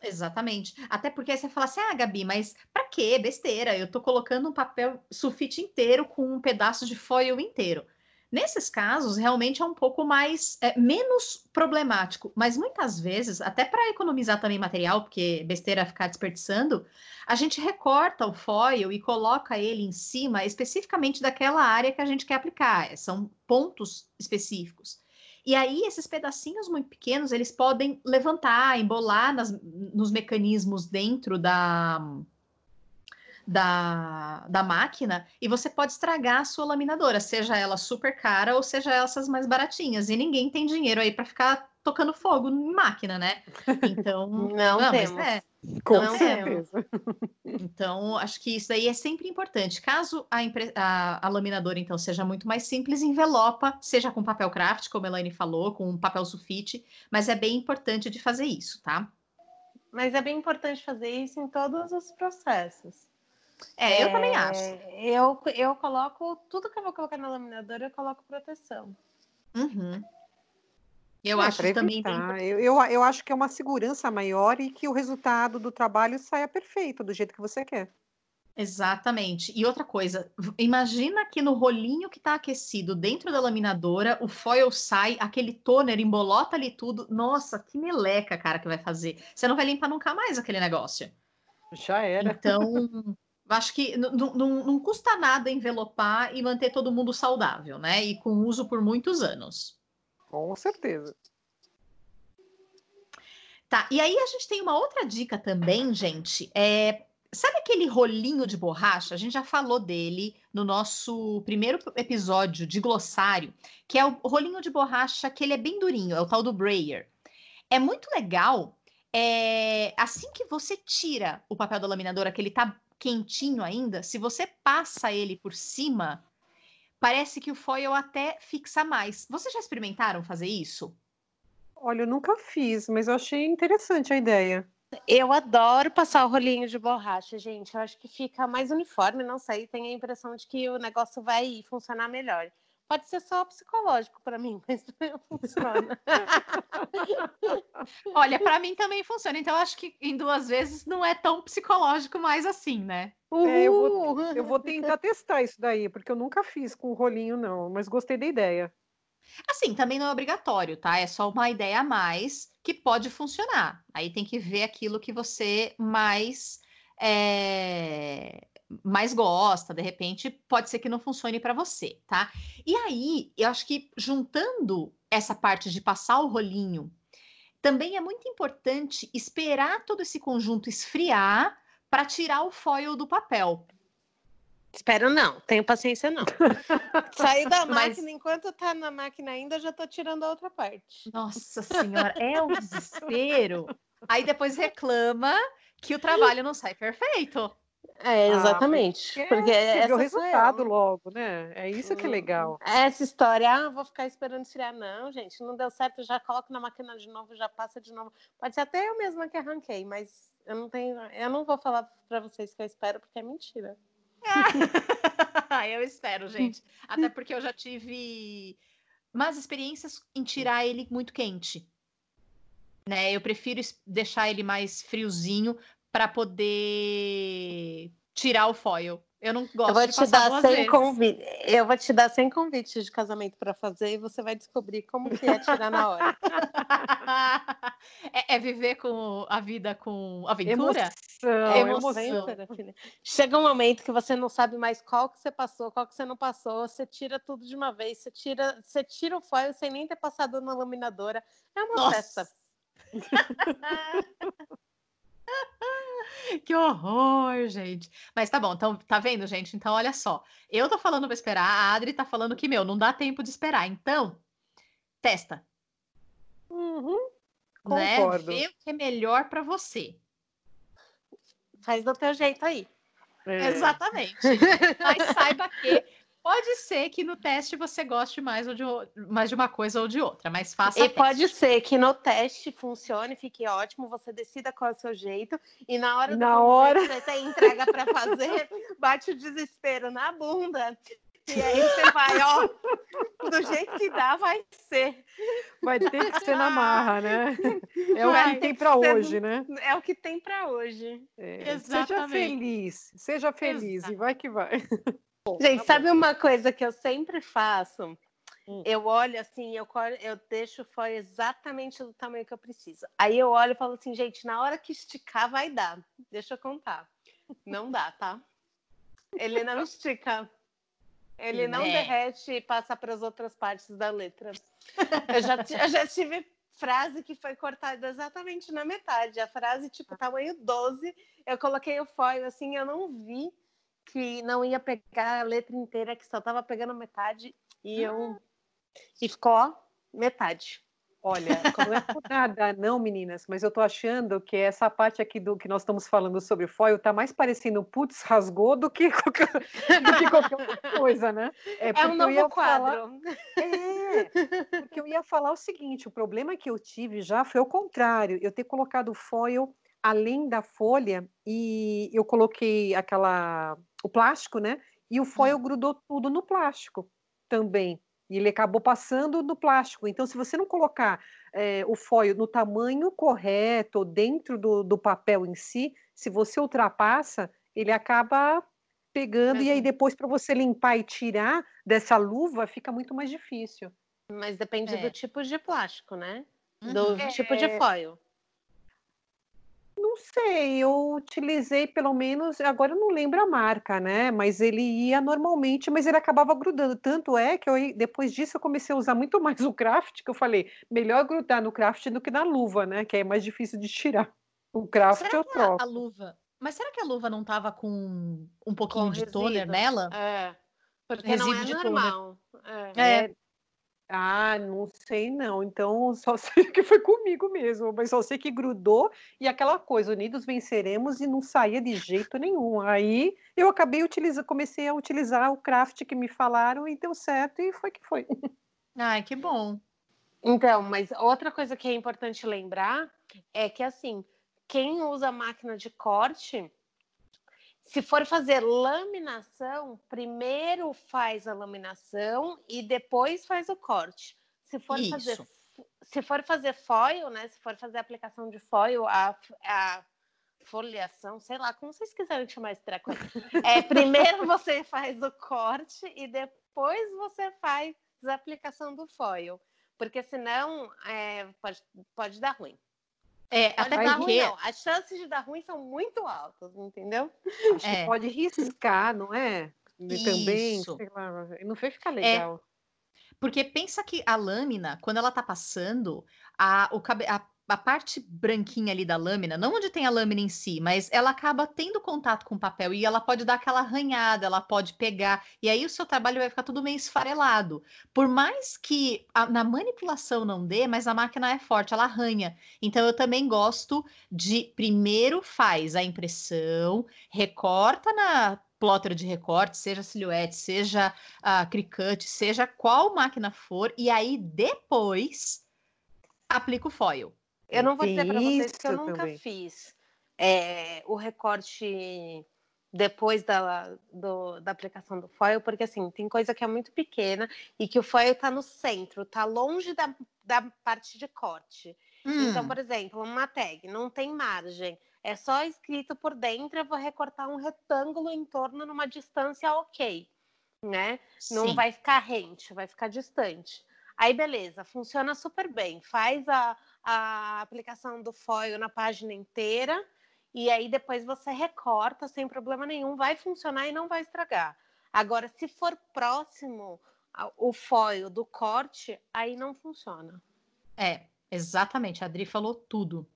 Exatamente. Até porque você fala assim: ah, Gabi, mas para quê? Besteira. Eu tô colocando um papel sulfite inteiro com um pedaço de foil inteiro. Nesses casos, realmente é um pouco mais é, menos problemático, mas muitas vezes, até para economizar também material, porque besteira ficar desperdiçando, a gente recorta o foil e coloca ele em cima especificamente daquela área que a gente quer aplicar. São pontos específicos. E aí, esses pedacinhos muito pequenos, eles podem levantar, embolar nas, nos mecanismos dentro da, da, da máquina e você pode estragar a sua laminadora, seja ela super cara ou seja essas mais baratinhas. E ninguém tem dinheiro aí para ficar tocando fogo em máquina, né? Então, *laughs* não, não temos. É, Com não certeza. Então, acho que isso aí é sempre importante. Caso a, a, a, laminadora, então, seja muito mais simples, envelopa, seja com papel craft, como a Elaine falou, com papel sulfite, mas é bem importante de fazer isso, tá? Mas é bem importante fazer isso em todos os processos. É, eu é, também acho. Eu, eu coloco tudo que eu vou colocar na laminadora, eu coloco proteção. Uhum. Eu é, acho também. Eu, eu, eu acho que é uma segurança maior e que o resultado do trabalho saia perfeito, do jeito que você quer. Exatamente. E outra coisa, imagina que no rolinho que está aquecido dentro da laminadora, o foil sai, aquele toner embolota ali tudo. Nossa, que meleca, cara, que vai fazer. Você não vai limpar nunca mais aquele negócio. Já era. Então, *laughs* acho que não custa nada envelopar e manter todo mundo saudável, né? E com uso por muitos anos. Com certeza. Tá, e aí a gente tem uma outra dica também, gente. É, sabe aquele rolinho de borracha? A gente já falou dele no nosso primeiro episódio de glossário, que é o rolinho de borracha que ele é bem durinho, é o tal do brayer. é muito legal. É, assim que você tira o papel da laminadora, que ele tá quentinho ainda, se você passa ele por cima, parece que o foil até fixa mais. Vocês já experimentaram fazer isso? Olha, eu nunca fiz, mas eu achei interessante a ideia. Eu adoro passar o rolinho de borracha, gente. Eu acho que fica mais uniforme, não sei. Tenho a impressão de que o negócio vai funcionar melhor. Pode ser só psicológico para mim, *laughs* mas funciona. *laughs* Olha, para mim também funciona. Então, acho que em duas vezes não é tão psicológico mais assim, né? É, eu, vou, eu vou tentar testar isso daí, porque eu nunca fiz com rolinho, não, mas gostei da ideia. Assim, também não é obrigatório, tá? É só uma ideia a mais que pode funcionar. Aí tem que ver aquilo que você mais é, mais gosta, de repente pode ser que não funcione para você, tá? E aí, eu acho que juntando essa parte de passar o rolinho, também é muito importante esperar todo esse conjunto esfriar para tirar o foil do papel. Espero não, tenho paciência não. *laughs* Sair da Mas... máquina, enquanto tá na máquina ainda, já tô tirando a outra parte. Nossa senhora, é um desespero. *laughs* Aí depois reclama que o trabalho não sai perfeito. É, ah, exatamente. Ah, porque é o resultado logo, né? É isso que é legal. Essa história, ah, vou ficar esperando esfriar. Não, gente, não deu certo, já coloco na máquina de novo, já passa de novo. Pode ser até eu mesma que arranquei, mas eu não tenho, eu não vou falar para vocês que eu espero, porque é mentira. *laughs* eu espero, gente. Até *laughs* porque eu já tive umas experiências em tirar ele muito quente. Né? Eu prefiro deixar ele mais friozinho para poder tirar o foil. Eu não gosto eu vou de te dar sem convite. Eu vou te dar sem convite de casamento para fazer e você vai descobrir como que é tirar na hora. *laughs* é, é, viver com a vida com aventura? Emoção, é emoção. Chega um momento que você não sabe mais qual que você passou, qual que você não passou. Você tira tudo de uma vez. Você tira, você tira o foil sem nem ter passado na laminadora. É uma Nossa. festa. *laughs* *laughs* Que horror, gente. Mas tá bom, então tá vendo, gente? Então olha só. Eu tô falando pra esperar, a Adri tá falando que, meu, não dá tempo de esperar. Então, testa. Uhum. Né? Vê o que é melhor para você. Faz do teu jeito aí. É. Exatamente. Mas saiba que Pode ser que no teste você goste mais, ou de, mais de uma coisa ou de outra, mas faça. E pode ser que no teste funcione, fique ótimo, você decida qual é o seu jeito, e na hora na do hora... você tem entrega para fazer, *laughs* bate o desespero na bunda. E aí *laughs* você vai, ó, do jeito que dá, vai ser. Vai ter que ser na marra, né? É vai o que tem para hoje, né? É o que tem para hoje. É, seja feliz, seja feliz Exato. e vai que vai. Gente, sabe uma coisa que eu sempre faço? Hum. Eu olho assim, eu, eu deixo o foil exatamente do tamanho que eu preciso. Aí eu olho e falo assim, gente, na hora que esticar vai dar. Deixa eu contar. Não dá, tá? Ele não *laughs* estica. Ele não é. derrete e passa para as outras partes da letra. Eu já, eu já tive frase que foi cortada exatamente na metade. A frase, tipo, tamanho 12, eu coloquei o foil assim, eu não vi que não ia pegar a letra inteira, que só estava pegando metade, e eu. E ficou, ó, metade. Olha, não é por nada, não, meninas, mas eu tô achando que essa parte aqui do que nós estamos falando sobre foil tá mais parecendo putz, rasgou do que *laughs* qualquer, do que qualquer outra coisa, né? É, é um novo quadro. Falar... É, porque eu ia falar o seguinte: o problema que eu tive já foi o contrário, eu ter colocado foil além da folha e eu coloquei aquela o plástico, né? E o foil hum. grudou tudo no plástico também. E ele acabou passando no plástico. Então, se você não colocar é, o foil no tamanho correto, dentro do, do papel em si, se você ultrapassa, ele acaba pegando, uhum. e aí depois para você limpar e tirar dessa luva fica muito mais difícil. Mas depende é. do tipo de plástico, né? Do uhum. tipo de é. foil. Não sei, eu utilizei pelo menos, agora eu não lembro a marca, né? Mas ele ia normalmente, mas ele acabava grudando. Tanto é que eu, depois disso eu comecei a usar muito *laughs* mais o craft, que eu falei, melhor grudar no craft do que na luva, né? Que é mais difícil de tirar. *laughs* O craft será eu troco. A, a luva. Mas será que a luva não tava com um pouquinho com de resíduo. toner nela? É. Porque resíduo não é normal. É. é. Ah, não sei não. Então só *laughs* sei que foi comigo mesmo, mas só sei que grudou e aquela coisa, unidos venceremos e não saía de jeito nenhum. Aí eu acabei utilizando, comecei a utilizar o craft que me falaram e deu certo e foi que foi. *laughs* Ai, que bom. Então, mas outra coisa que é importante lembrar é que assim, quem usa máquina de corte, se for fazer laminação, primeiro faz a laminação e depois faz o corte. Se for Isso. fazer se for fazer foil, né? Se for fazer aplicação de foil, a, a foliação, sei lá, como vocês quiserem chamar esse treco. É, primeiro *laughs* você faz o corte e depois você faz a aplicação do foil. Porque senão é, pode, pode dar ruim. É, até dar ruim, não. As chances de dar ruim são muito altas, entendeu? Acho É. que *laughs* pode riscar, não é? E Também, Isso. sei lá, não vai ficar legal. Porque pensa que a lâmina, quando ela tá passando, a, o a, a parte branquinha ali da lâmina, não onde tem a lâmina em si, mas ela acaba tendo contato com o papel e ela pode dar aquela arranhada, ela pode pegar, e aí o seu trabalho vai ficar tudo meio esfarelado. Por mais que a- na manipulação não dê, mas a máquina é forte, ela arranha. Então eu também gosto de primeiro faz a impressão, recorta na plotter de recorte, seja silhuete, seja a Cricut, seja qual máquina for, e aí depois aplica o foil. Eu não vou dizer para vocês que eu nunca também. fiz é, o recorte depois da, do- da aplicação do foil, porque assim, tem coisa que é muito pequena e que o foil está no centro, está longe da, da parte de corte. Então, Hum, por exemplo, uma tag não tem margem, é só escrito por dentro, eu vou recortar um retângulo em torno numa distância ok, né? Não sim. vai ficar rente, vai ficar distante. Aí, beleza, funciona super bem. Faz a, a aplicação do foil na página inteira e aí depois você recorta sem problema nenhum, vai funcionar e não vai estragar. Agora, se for próximo o foil do corte, aí não funciona. É, exatamente. A Adri falou tudo.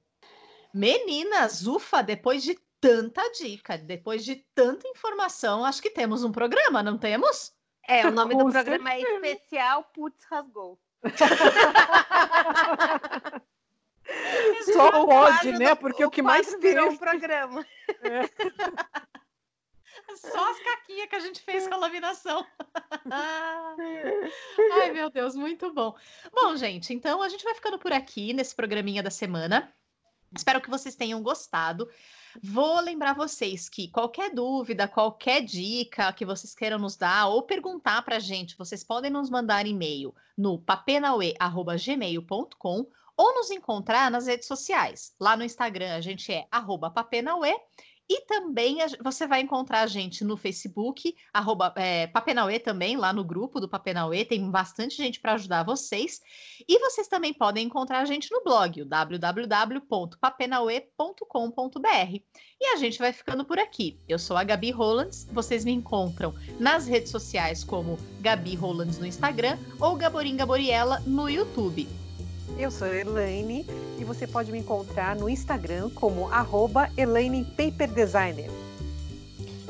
Meninas, ufa, depois de tanta dica, depois de tanta informação, acho que temos um programa, não temos? É, o *laughs* nome do Com programa é especial Putz Rasgou. *laughs* Só O pode, quadro né? do- Porque o que mais virou um programa. *laughs* Só as caquinhas que a gente fez com a laminação. Ai, meu Deus, muito bom. Bom, gente, então a gente vai ficando por aqui nesse programinha da semana. Espero que vocês tenham gostado. Vou lembrar vocês que qualquer dúvida, qualquer dica que vocês queiram nos dar ou perguntar para a gente, vocês podem nos mandar e-mail no papenaue.gmail.com ou nos encontrar nas redes sociais. Lá no Instagram a gente é arroba papenaue e também você vai encontrar a gente no Facebook, arroba, é, Papenauê também, lá no grupo do Papenauê, tem bastante gente para ajudar vocês. E vocês também podem encontrar a gente no blog, o www.papenauê.com.br. E a gente vai ficando por aqui. Eu sou a Gabi Rolands, vocês me encontram nas redes sociais como Gabi Rolands no Instagram ou Gaborim Gaboriela no YouTube. Eu sou a Elaine e você pode me encontrar no Instagram como arroba Elaine Paper Designer.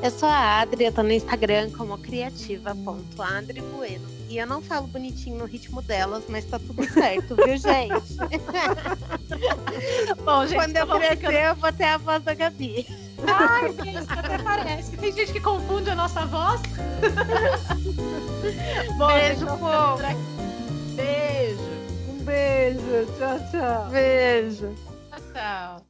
Eu sou a Adri, eu tô no Instagram como criativa.adribueno. E eu não falo bonitinho no ritmo delas, mas tá tudo certo, viu, gente? *laughs* Bom, gente, Quando eu vamos crescer, ficando- eu vou ter a voz da Gabi. Ai, gente, até parece. Tem gente que confunde a nossa voz. *laughs* Bom, Beijo, povo. Beijo. Beijo, tchau, tchau. Beijo. Tchau.